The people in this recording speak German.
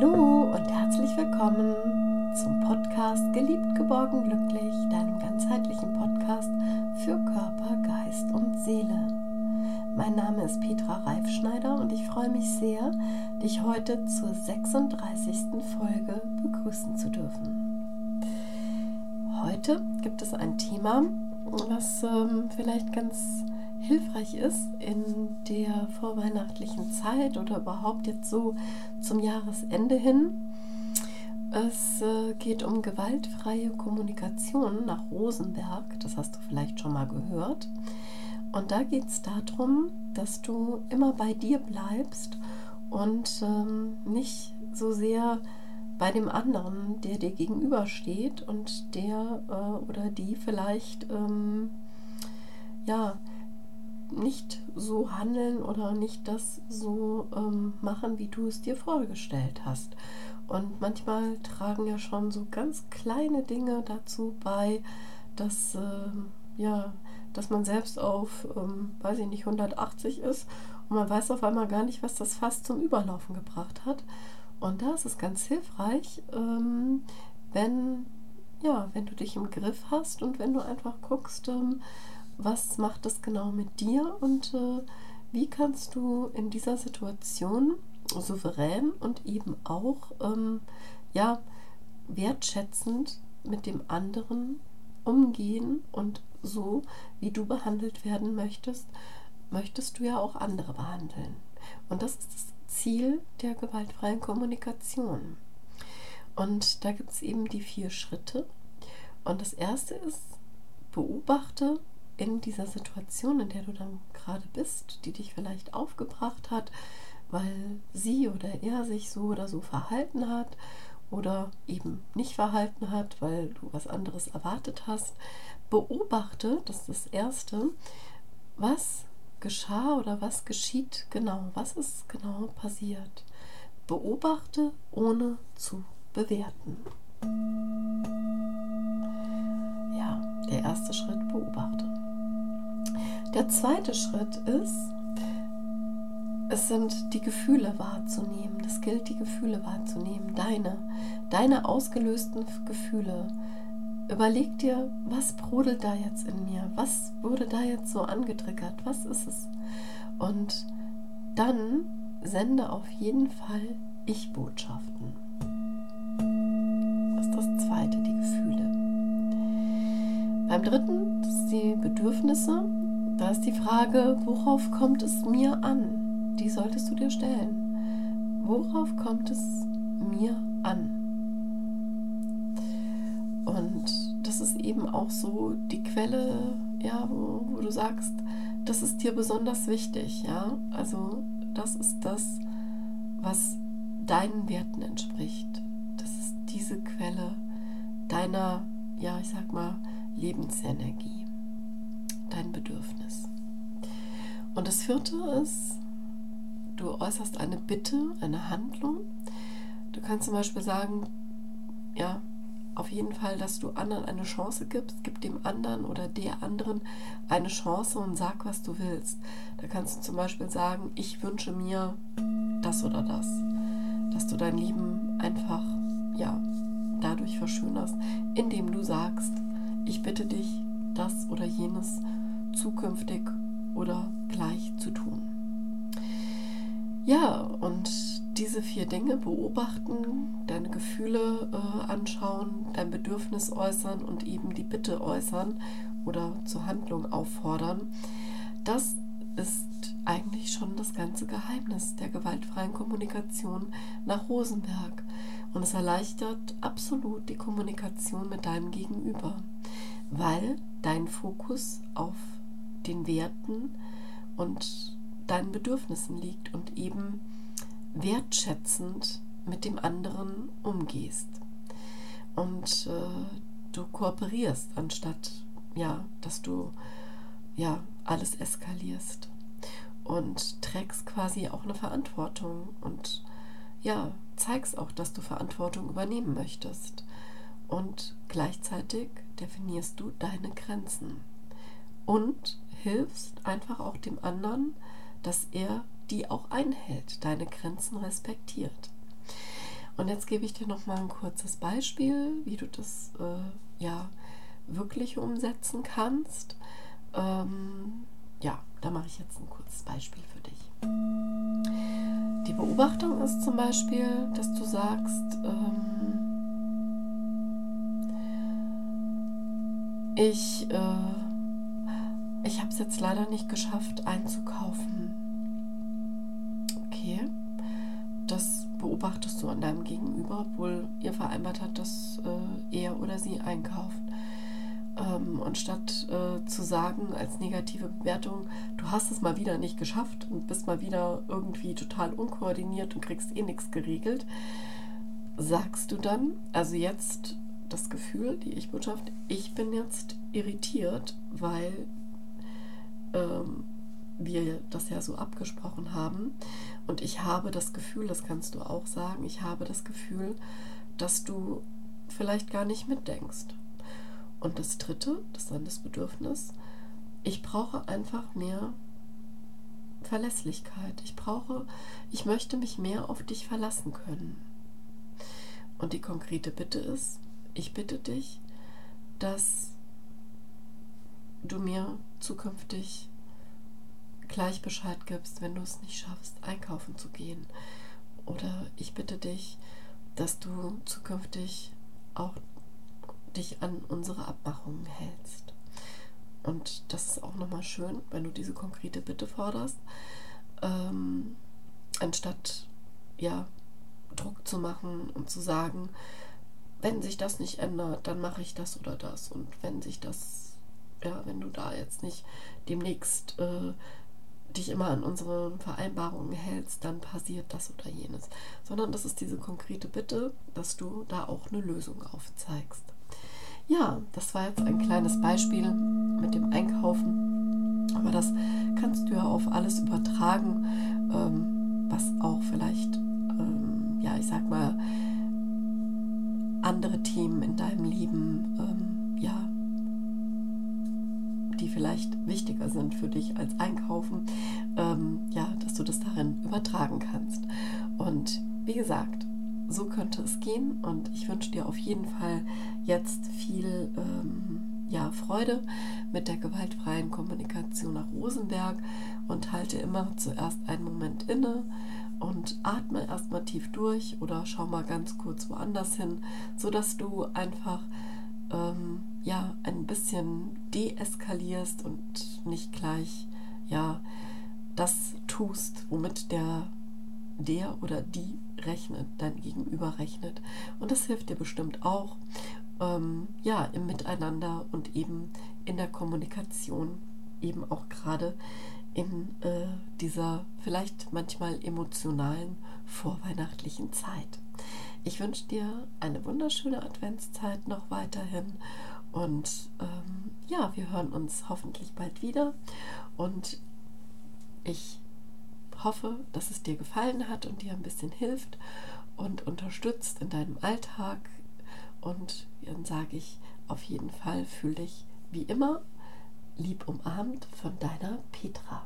Hallo und herzlich willkommen zum Podcast Geliebt, geborgen, glücklich, deinem ganzheitlichen Podcast für Körper, Geist und Seele. Mein Name ist Petra Reifschneider und ich freue mich sehr, dich heute zur 36. Folge begrüßen zu dürfen. Heute gibt es ein Thema, was ähm, vielleicht ganz hilfreich ist in der vorweihnachtlichen Zeit oder überhaupt jetzt so zum Jahresende hin. Es äh, geht um gewaltfreie Kommunikation nach Rosenberg, das hast du vielleicht schon mal gehört. Und da geht es darum, dass du immer bei dir bleibst und ähm, nicht so sehr bei dem anderen, der dir gegenübersteht und der äh, oder die vielleicht ähm, ja nicht so handeln oder nicht das so ähm, machen, wie du es dir vorgestellt hast. Und manchmal tragen ja schon so ganz kleine Dinge dazu bei, dass, äh, ja, dass man selbst auf, ähm, weiß ich nicht, 180 ist und man weiß auf einmal gar nicht, was das fast zum Überlaufen gebracht hat. Und da ist es ganz hilfreich, ähm, wenn, ja, wenn du dich im Griff hast und wenn du einfach guckst, ähm, was macht das genau mit dir und äh, wie kannst du in dieser Situation souverän und eben auch ähm, ja, wertschätzend mit dem anderen umgehen und so, wie du behandelt werden möchtest, möchtest du ja auch andere behandeln. Und das ist das Ziel der gewaltfreien Kommunikation. Und da gibt es eben die vier Schritte. Und das erste ist, beobachte, in dieser Situation, in der du dann gerade bist, die dich vielleicht aufgebracht hat, weil sie oder er sich so oder so verhalten hat oder eben nicht verhalten hat, weil du was anderes erwartet hast, beobachte, das ist das Erste, was geschah oder was geschieht genau, was ist genau passiert. Beobachte ohne zu bewerten. Ja, der erste Schritt beobachte. Der zweite Schritt ist, es sind die Gefühle wahrzunehmen. Das gilt, die Gefühle wahrzunehmen. Deine, deine ausgelösten Gefühle. Überleg dir, was brodelt da jetzt in mir? Was wurde da jetzt so angetriggert? Was ist es? Und dann sende auf jeden Fall Ich-Botschaften. Zweite, die Gefühle. Beim dritten, sind die Bedürfnisse. Da ist die Frage, worauf kommt es mir an? Die solltest du dir stellen. Worauf kommt es mir an? Und das ist eben auch so die Quelle, ja, wo, wo du sagst, das ist dir besonders wichtig, ja. Also das ist das, was deinen Werten entspricht. Das ist diese Quelle deiner, ja, ich sag mal, Lebensenergie dein Bedürfnis. Und das vierte ist, du äußerst eine Bitte, eine Handlung. Du kannst zum Beispiel sagen, ja, auf jeden Fall, dass du anderen eine Chance gibst, gib dem anderen oder der anderen eine Chance und sag, was du willst. Da kannst du zum Beispiel sagen, ich wünsche mir das oder das. Dass du dein Leben einfach, ja, dadurch verschönerst, indem du sagst, ich bitte dich, das oder jenes zukünftig oder gleich zu tun. Ja, und diese vier Dinge beobachten, deine Gefühle äh, anschauen, dein Bedürfnis äußern und eben die Bitte äußern oder zur Handlung auffordern, das ist eigentlich schon das ganze Geheimnis der gewaltfreien Kommunikation nach Rosenberg. Und es erleichtert absolut die Kommunikation mit deinem Gegenüber, weil dein Fokus auf den Werten und deinen Bedürfnissen liegt und eben wertschätzend mit dem anderen umgehst. Und äh, du kooperierst, anstatt ja, dass du ja alles eskalierst und trägst quasi auch eine Verantwortung und ja, zeigst auch, dass du Verantwortung übernehmen möchtest. Und gleichzeitig definierst du deine Grenzen. Und hilfst einfach auch dem anderen, dass er die auch einhält, deine Grenzen respektiert. Und jetzt gebe ich dir noch mal ein kurzes Beispiel, wie du das äh, ja wirklich umsetzen kannst. Ähm, ja, da mache ich jetzt ein kurzes Beispiel für dich. Die Beobachtung ist zum Beispiel, dass du sagst, ähm, ich, äh, ich habe es jetzt leider nicht geschafft einzukaufen. Okay, das beobachtest du an deinem Gegenüber, obwohl ihr vereinbart hat, dass äh, er oder sie einkauft. Ähm, und statt äh, zu sagen als negative Bewertung, du hast es mal wieder nicht geschafft und bist mal wieder irgendwie total unkoordiniert und kriegst eh nichts geregelt, sagst du dann, also jetzt das Gefühl, die Ich-Botschaft, ich bin jetzt irritiert, weil ähm, wir das ja so abgesprochen haben. Und ich habe das Gefühl, das kannst du auch sagen, ich habe das Gefühl, dass du vielleicht gar nicht mitdenkst. Und das dritte, das dann das Bedürfnis, ich brauche einfach mehr Verlässlichkeit. Ich brauche, ich möchte mich mehr auf dich verlassen können. Und die konkrete Bitte ist, ich bitte dich, dass du mir zukünftig gleich Bescheid gibst, wenn du es nicht schaffst, einkaufen zu gehen. Oder ich bitte dich, dass du zukünftig auch dich an unsere Abmachungen hältst. Und das ist auch nochmal schön, wenn du diese konkrete Bitte forderst, ähm, anstatt ja Druck zu machen und zu sagen, wenn sich das nicht ändert, dann mache ich das oder das. Und wenn sich das, ja, wenn du da jetzt nicht demnächst äh, dich immer an unsere Vereinbarungen hältst, dann passiert das oder jenes. Sondern das ist diese konkrete Bitte, dass du da auch eine Lösung aufzeigst. Ja, das war jetzt ein kleines Beispiel mit dem Einkaufen. Aber das kannst du ja auf alles übertragen, ähm, was auch vielleicht, ähm, ja, ich sag mal, andere Themen in deinem Leben, ähm, ja, die vielleicht wichtiger sind für dich als Einkaufen, ähm, ja, dass du das darin übertragen kannst. Und wie gesagt, so könnte es gehen und ich wünsche dir auf jeden Fall jetzt viel ähm, ja, Freude mit der gewaltfreien Kommunikation nach Rosenberg und halte immer zuerst einen Moment inne und atme erstmal tief durch oder schau mal ganz kurz woanders hin, sodass du einfach ähm, ja, ein bisschen deeskalierst und nicht gleich ja, das tust, womit der der oder die rechnet, dein Gegenüber rechnet. Und das hilft dir bestimmt auch, ähm, ja, im Miteinander und eben in der Kommunikation, eben auch gerade in äh, dieser vielleicht manchmal emotionalen vorweihnachtlichen Zeit. Ich wünsche dir eine wunderschöne Adventszeit noch weiterhin und ähm, ja, wir hören uns hoffentlich bald wieder und ich hoffe, dass es dir gefallen hat und dir ein bisschen hilft und unterstützt in deinem Alltag. Und dann sage ich auf jeden Fall, fühl dich wie immer lieb umarmt von deiner Petra.